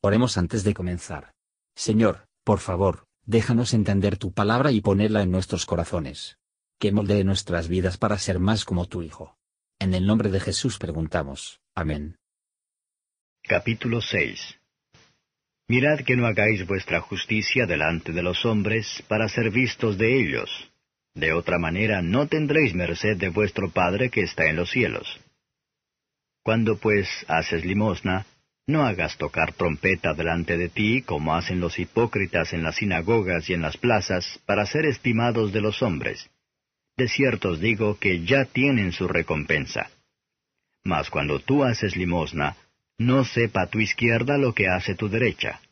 Oremos antes de comenzar. Señor, por favor, déjanos entender tu palabra y ponerla en nuestros corazones. Que moldee nuestras vidas para ser más como tu Hijo. En el nombre de Jesús preguntamos. Amén. Capítulo 6 Mirad que no hagáis vuestra justicia delante de los hombres para ser vistos de ellos. De otra manera no tendréis merced de vuestro Padre que está en los cielos. Cuando pues haces limosna, no hagas tocar trompeta delante de ti, como hacen los hipócritas en las sinagogas y en las plazas, para ser estimados de los hombres. De cierto os digo que ya tienen su recompensa. Mas cuando tú haces limosna, no sepa tu izquierda lo que hace tu derecha.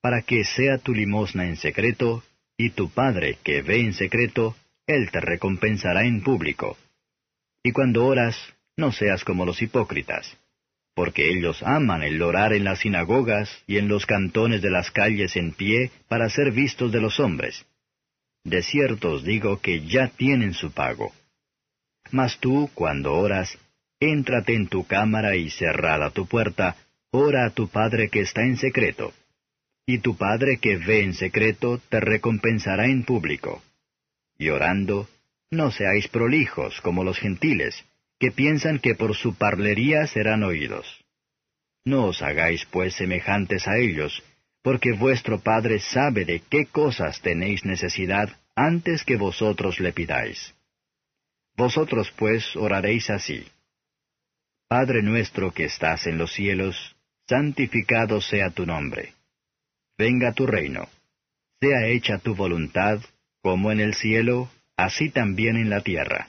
Para que sea tu limosna en secreto, y tu Padre que ve en secreto, Él te recompensará en público. Y cuando oras, no seas como los hipócritas porque ellos aman el orar en las sinagogas y en los cantones de las calles en pie para ser vistos de los hombres. De cierto os digo que ya tienen su pago. Mas tú, cuando oras, éntrate en tu cámara y cerrada tu puerta, ora a tu Padre que está en secreto. Y tu Padre que ve en secreto te recompensará en público. Y orando, no seáis prolijos como los gentiles, que piensan que por su parlería serán oídos. No os hagáis pues semejantes a ellos, porque vuestro Padre sabe de qué cosas tenéis necesidad antes que vosotros le pidáis. Vosotros pues oraréis así. Padre nuestro que estás en los cielos, santificado sea tu nombre. Venga tu reino. Sea hecha tu voluntad, como en el cielo, así también en la tierra.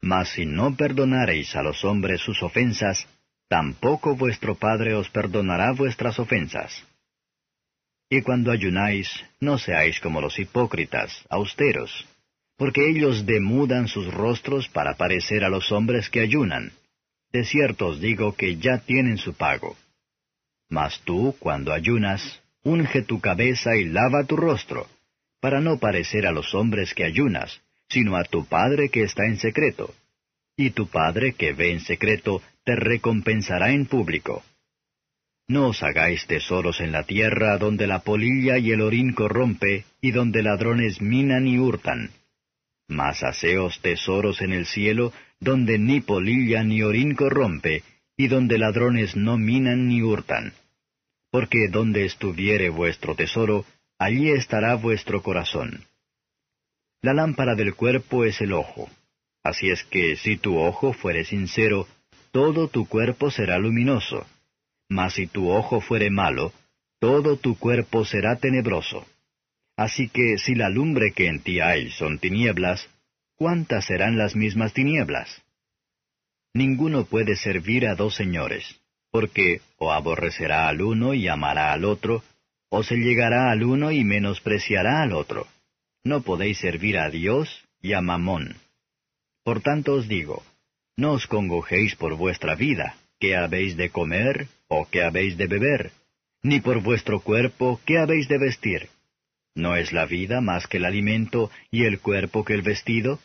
Mas si no perdonareis a los hombres sus ofensas, tampoco vuestro Padre os perdonará vuestras ofensas. Y cuando ayunáis, no seáis como los hipócritas, austeros, porque ellos demudan sus rostros para parecer a los hombres que ayunan. De cierto os digo que ya tienen su pago. Mas tú, cuando ayunas, unge tu cabeza y lava tu rostro, para no parecer a los hombres que ayunas, sino a tu Padre que está en secreto. Y tu Padre que ve en secreto te recompensará en público. No os hagáis tesoros en la tierra donde la polilla y el orín corrompe, y donde ladrones minan y hurtan. Mas haceos tesoros en el cielo, donde ni polilla ni orín corrompe, y donde ladrones no minan ni hurtan. Porque donde estuviere vuestro tesoro, allí estará vuestro corazón. La lámpara del cuerpo es el ojo. Así es que si tu ojo fuere sincero, todo tu cuerpo será luminoso. Mas si tu ojo fuere malo, todo tu cuerpo será tenebroso. Así que si la lumbre que en ti hay son tinieblas, ¿cuántas serán las mismas tinieblas? Ninguno puede servir a dos señores, porque o aborrecerá al uno y amará al otro, o se llegará al uno y menospreciará al otro. No podéis servir a Dios y a Mamón. Por tanto os digo, no os congojéis por vuestra vida, qué habéis de comer o qué habéis de beber, ni por vuestro cuerpo, qué habéis de vestir. ¿No es la vida más que el alimento y el cuerpo que el vestido?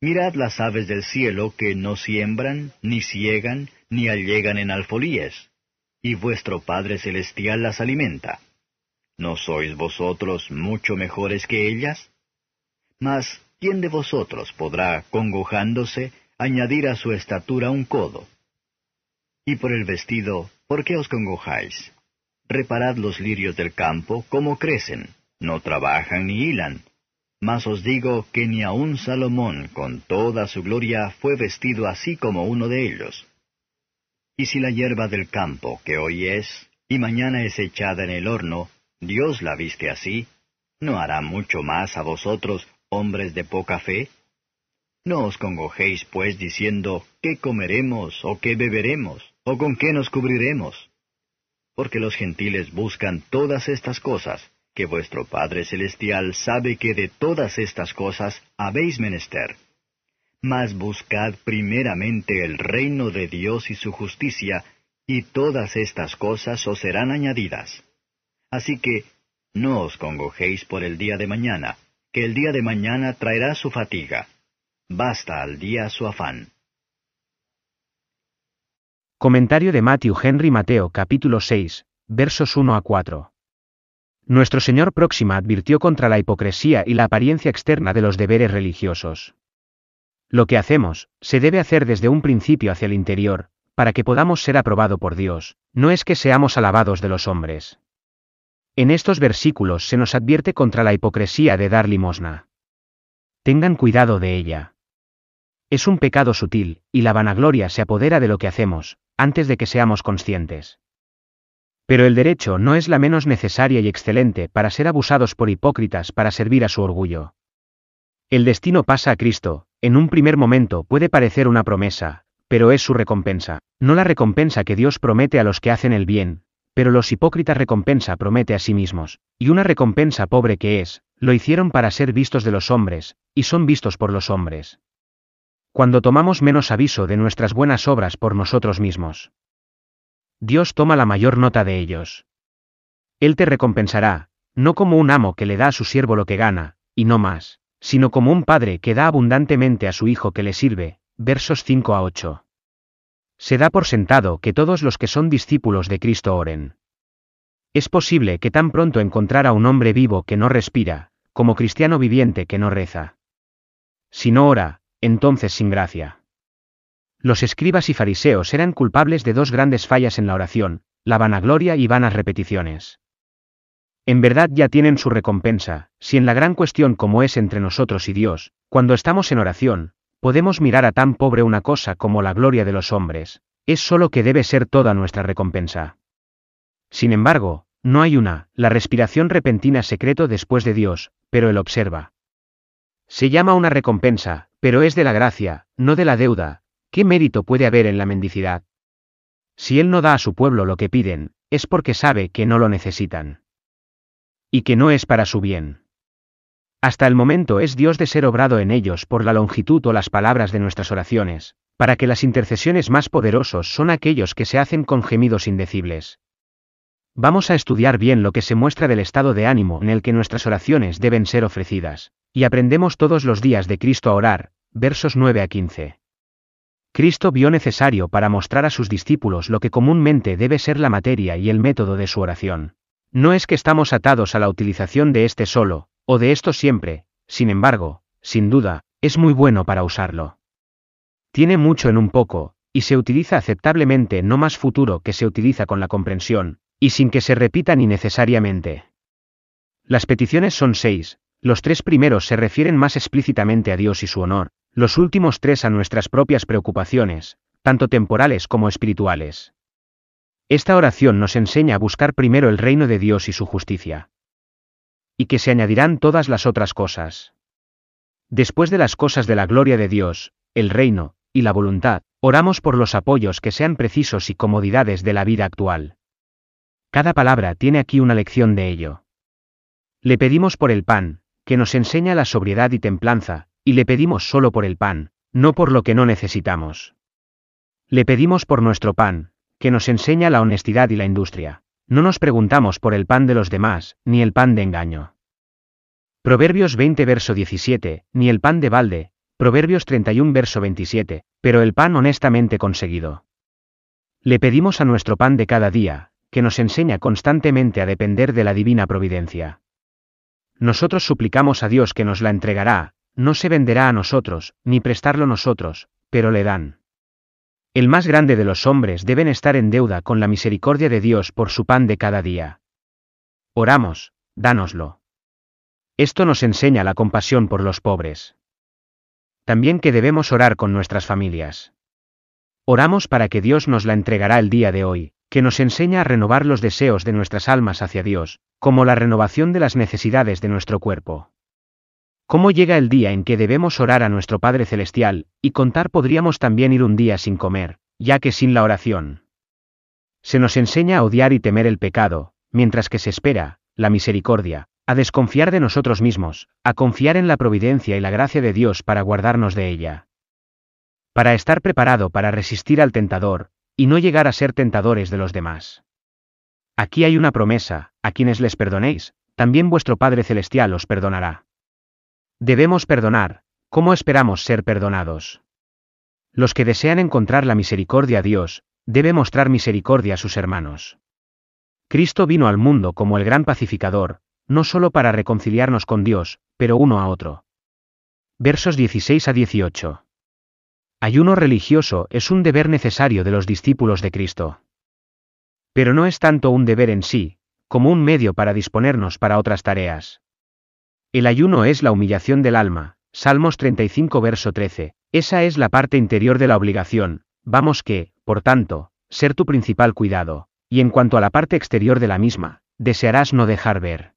Mirad las aves del cielo que no siembran, ni ciegan, ni allegan en alfolíes, y vuestro Padre Celestial las alimenta. ¿No sois vosotros mucho mejores que ellas? Mas, ¿quién de vosotros podrá, congojándose, añadir a su estatura un codo? Y por el vestido, ¿por qué os congojáis? Reparad los lirios del campo, cómo crecen, no trabajan ni hilan. Mas os digo que ni aun Salomón con toda su gloria fue vestido así como uno de ellos. Y si la hierba del campo, que hoy es, y mañana es echada en el horno, Dios la viste así, ¿no hará mucho más a vosotros, hombres de poca fe? No os congojéis, pues, diciendo, ¿qué comeremos, o qué beberemos, o con qué nos cubriremos? porque los gentiles buscan todas estas cosas, que vuestro Padre Celestial sabe que de todas estas cosas habéis menester. Mas buscad primeramente el reino de Dios y su justicia, y todas estas cosas os serán añadidas. Así que, no os congojéis por el día de mañana, que el día de mañana traerá su fatiga. Basta al día su afán. Comentario de Matthew Henry Mateo capítulo 6, versos 1 a 4. Nuestro Señor Próxima advirtió contra la hipocresía y la apariencia externa de los deberes religiosos. Lo que hacemos, se debe hacer desde un principio hacia el interior, para que podamos ser aprobado por Dios, no es que seamos alabados de los hombres. En estos versículos se nos advierte contra la hipocresía de dar limosna. Tengan cuidado de ella. Es un pecado sutil, y la vanagloria se apodera de lo que hacemos, antes de que seamos conscientes. Pero el derecho no es la menos necesaria y excelente para ser abusados por hipócritas para servir a su orgullo. El destino pasa a Cristo, en un primer momento puede parecer una promesa, pero es su recompensa, no la recompensa que Dios promete a los que hacen el bien, pero los hipócritas recompensa promete a sí mismos, y una recompensa pobre que es, lo hicieron para ser vistos de los hombres, y son vistos por los hombres cuando tomamos menos aviso de nuestras buenas obras por nosotros mismos. Dios toma la mayor nota de ellos. Él te recompensará, no como un amo que le da a su siervo lo que gana, y no más, sino como un padre que da abundantemente a su hijo que le sirve, versos 5 a 8. Se da por sentado que todos los que son discípulos de Cristo oren. Es posible que tan pronto encontrara un hombre vivo que no respira, como cristiano viviente que no reza. Si no ora, entonces sin gracia. Los escribas y fariseos eran culpables de dos grandes fallas en la oración, la vanagloria y vanas repeticiones. En verdad ya tienen su recompensa, si en la gran cuestión como es entre nosotros y Dios, cuando estamos en oración, podemos mirar a tan pobre una cosa como la gloria de los hombres, es solo que debe ser toda nuestra recompensa. Sin embargo, no hay una, la respiración repentina secreto después de Dios, pero él observa. Se llama una recompensa, pero es de la gracia, no de la deuda, ¿qué mérito puede haber en la mendicidad? Si Él no da a su pueblo lo que piden, es porque sabe que no lo necesitan. Y que no es para su bien. Hasta el momento es Dios de ser obrado en ellos por la longitud o las palabras de nuestras oraciones, para que las intercesiones más poderosos son aquellos que se hacen con gemidos indecibles. Vamos a estudiar bien lo que se muestra del estado de ánimo en el que nuestras oraciones deben ser ofrecidas, y aprendemos todos los días de Cristo a orar, versos 9 a 15. Cristo vio necesario para mostrar a sus discípulos lo que comúnmente debe ser la materia y el método de su oración. No es que estamos atados a la utilización de este solo, o de esto siempre, sin embargo, sin duda, es muy bueno para usarlo. Tiene mucho en un poco, y se utiliza aceptablemente no más futuro que se utiliza con la comprensión, y sin que se repita ni necesariamente. Las peticiones son seis, los tres primeros se refieren más explícitamente a Dios y su honor, los últimos tres a nuestras propias preocupaciones, tanto temporales como espirituales. Esta oración nos enseña a buscar primero el reino de Dios y su justicia. Y que se añadirán todas las otras cosas. Después de las cosas de la gloria de Dios, el reino, y la voluntad, oramos por los apoyos que sean precisos y comodidades de la vida actual. Cada palabra tiene aquí una lección de ello. Le pedimos por el pan, que nos enseña la sobriedad y templanza, y le pedimos solo por el pan, no por lo que no necesitamos. Le pedimos por nuestro pan, que nos enseña la honestidad y la industria. No nos preguntamos por el pan de los demás, ni el pan de engaño. Proverbios 20 verso 17, ni el pan de balde, Proverbios 31 verso 27, pero el pan honestamente conseguido. Le pedimos a nuestro pan de cada día, que nos enseña constantemente a depender de la divina providencia. Nosotros suplicamos a Dios que nos la entregará, no se venderá a nosotros, ni prestarlo nosotros, pero le dan. El más grande de los hombres deben estar en deuda con la misericordia de Dios por su pan de cada día. Oramos, dánoslo. Esto nos enseña la compasión por los pobres. También que debemos orar con nuestras familias. Oramos para que Dios nos la entregará el día de hoy, que nos enseña a renovar los deseos de nuestras almas hacia Dios, como la renovación de las necesidades de nuestro cuerpo. ¿Cómo llega el día en que debemos orar a nuestro Padre Celestial, y contar podríamos también ir un día sin comer, ya que sin la oración? Se nos enseña a odiar y temer el pecado, mientras que se espera, la misericordia, a desconfiar de nosotros mismos, a confiar en la providencia y la gracia de Dios para guardarnos de ella. Para estar preparado para resistir al tentador, y no llegar a ser tentadores de los demás. Aquí hay una promesa, a quienes les perdonéis, también vuestro Padre Celestial os perdonará. Debemos perdonar, ¿cómo esperamos ser perdonados? Los que desean encontrar la misericordia a Dios, debe mostrar misericordia a sus hermanos. Cristo vino al mundo como el gran pacificador, no solo para reconciliarnos con Dios, pero uno a otro. Versos 16 a 18. Ayuno religioso es un deber necesario de los discípulos de Cristo. Pero no es tanto un deber en sí, como un medio para disponernos para otras tareas. El ayuno es la humillación del alma, Salmos 35 verso 13, esa es la parte interior de la obligación, vamos que, por tanto, ser tu principal cuidado, y en cuanto a la parte exterior de la misma, desearás no dejar ver.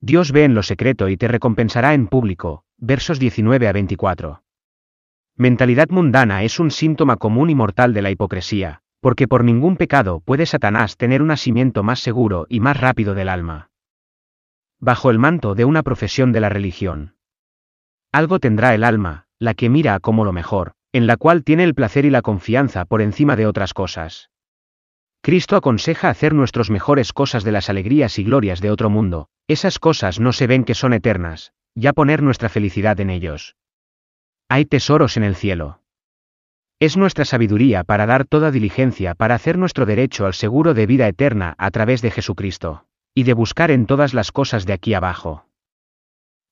Dios ve en lo secreto y te recompensará en público. Versos 19 a 24. Mentalidad mundana es un síntoma común y mortal de la hipocresía, porque por ningún pecado puede Satanás tener un asimiento más seguro y más rápido del alma. Bajo el manto de una profesión de la religión. Algo tendrá el alma, la que mira como lo mejor, en la cual tiene el placer y la confianza por encima de otras cosas. Cristo aconseja hacer nuestros mejores cosas de las alegrías y glorias de otro mundo, esas cosas no se ven que son eternas, ya poner nuestra felicidad en ellos. Hay tesoros en el cielo. Es nuestra sabiduría para dar toda diligencia para hacer nuestro derecho al seguro de vida eterna a través de Jesucristo, y de buscar en todas las cosas de aquí abajo.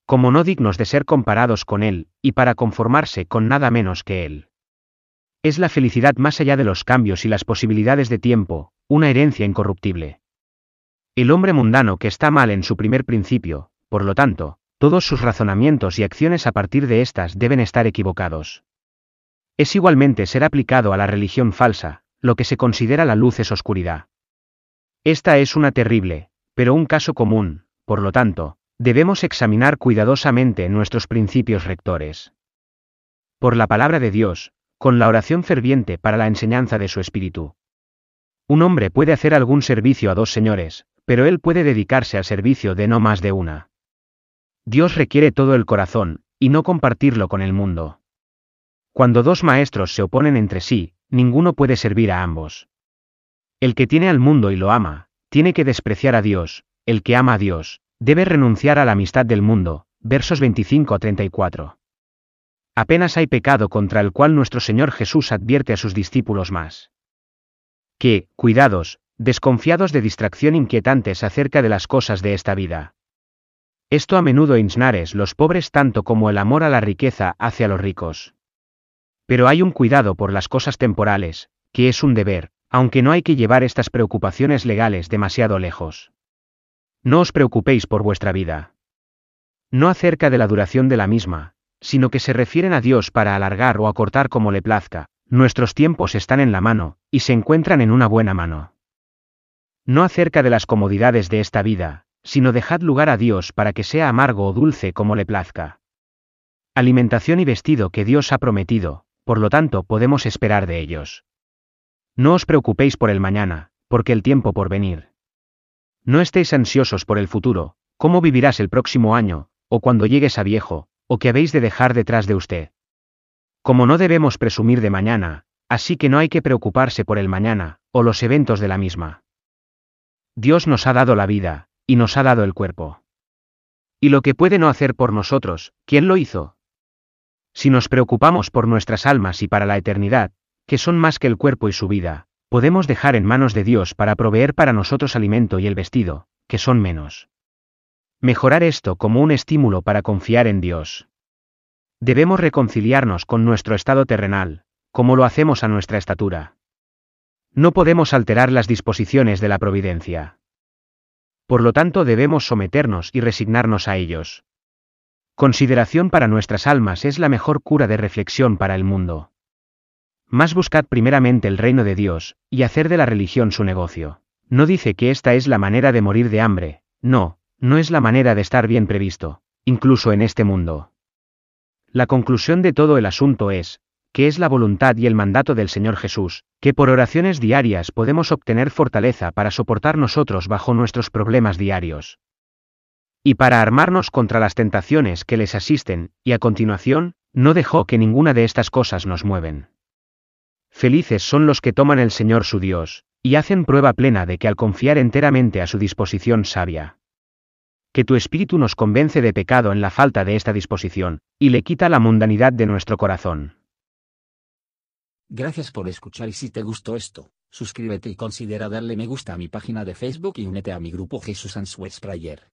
Como no dignos de ser comparados con Él, y para conformarse con nada menos que Él. Es la felicidad más allá de los cambios y las posibilidades de tiempo, una herencia incorruptible. El hombre mundano que está mal en su primer principio, por lo tanto, todos sus razonamientos y acciones a partir de éstas deben estar equivocados. Es igualmente ser aplicado a la religión falsa, lo que se considera la luz es oscuridad. Esta es una terrible, pero un caso común, por lo tanto, debemos examinar cuidadosamente nuestros principios rectores. Por la palabra de Dios, con la oración ferviente para la enseñanza de su espíritu. Un hombre puede hacer algún servicio a dos señores, pero él puede dedicarse al servicio de no más de una. Dios requiere todo el corazón, y no compartirlo con el mundo. Cuando dos maestros se oponen entre sí, ninguno puede servir a ambos. El que tiene al mundo y lo ama, tiene que despreciar a Dios, el que ama a Dios, debe renunciar a la amistad del mundo. Versos 25 a 34. Apenas hay pecado contra el cual nuestro Señor Jesús advierte a sus discípulos más. Que, cuidados, desconfiados de distracción inquietantes acerca de las cosas de esta vida. Esto a menudo insnares los pobres tanto como el amor a la riqueza hacia los ricos. Pero hay un cuidado por las cosas temporales, que es un deber, aunque no hay que llevar estas preocupaciones legales demasiado lejos. No os preocupéis por vuestra vida. No acerca de la duración de la misma, sino que se refieren a Dios para alargar o acortar como le plazca, nuestros tiempos están en la mano, y se encuentran en una buena mano. No acerca de las comodidades de esta vida, sino dejad lugar a Dios para que sea amargo o dulce como le plazca. Alimentación y vestido que Dios ha prometido, por lo tanto podemos esperar de ellos. No os preocupéis por el mañana, porque el tiempo por venir. No estéis ansiosos por el futuro, cómo vivirás el próximo año, o cuando llegues a viejo, o que habéis de dejar detrás de usted. Como no debemos presumir de mañana, así que no hay que preocuparse por el mañana, o los eventos de la misma. Dios nos ha dado la vida, y nos ha dado el cuerpo. Y lo que puede no hacer por nosotros, ¿quién lo hizo? Si nos preocupamos por nuestras almas y para la eternidad, que son más que el cuerpo y su vida, podemos dejar en manos de Dios para proveer para nosotros alimento y el vestido, que son menos. Mejorar esto como un estímulo para confiar en Dios. Debemos reconciliarnos con nuestro estado terrenal, como lo hacemos a nuestra estatura. No podemos alterar las disposiciones de la providencia. Por lo tanto debemos someternos y resignarnos a ellos. Consideración para nuestras almas es la mejor cura de reflexión para el mundo. Más buscad primeramente el reino de Dios, y hacer de la religión su negocio. No dice que esta es la manera de morir de hambre, no, no es la manera de estar bien previsto, incluso en este mundo. La conclusión de todo el asunto es, que es la voluntad y el mandato del Señor Jesús, que por oraciones diarias podemos obtener fortaleza para soportar nosotros bajo nuestros problemas diarios. Y para armarnos contra las tentaciones que les asisten, y a continuación, no dejó que ninguna de estas cosas nos mueven. Felices son los que toman el Señor su Dios, y hacen prueba plena de que al confiar enteramente a su disposición sabia. Que tu espíritu nos convence de pecado en la falta de esta disposición, y le quita la mundanidad de nuestro corazón. Gracias por escuchar y si te gustó esto, suscríbete y considera darle me gusta a mi página de Facebook y únete a mi grupo Jesús Answers Prayer.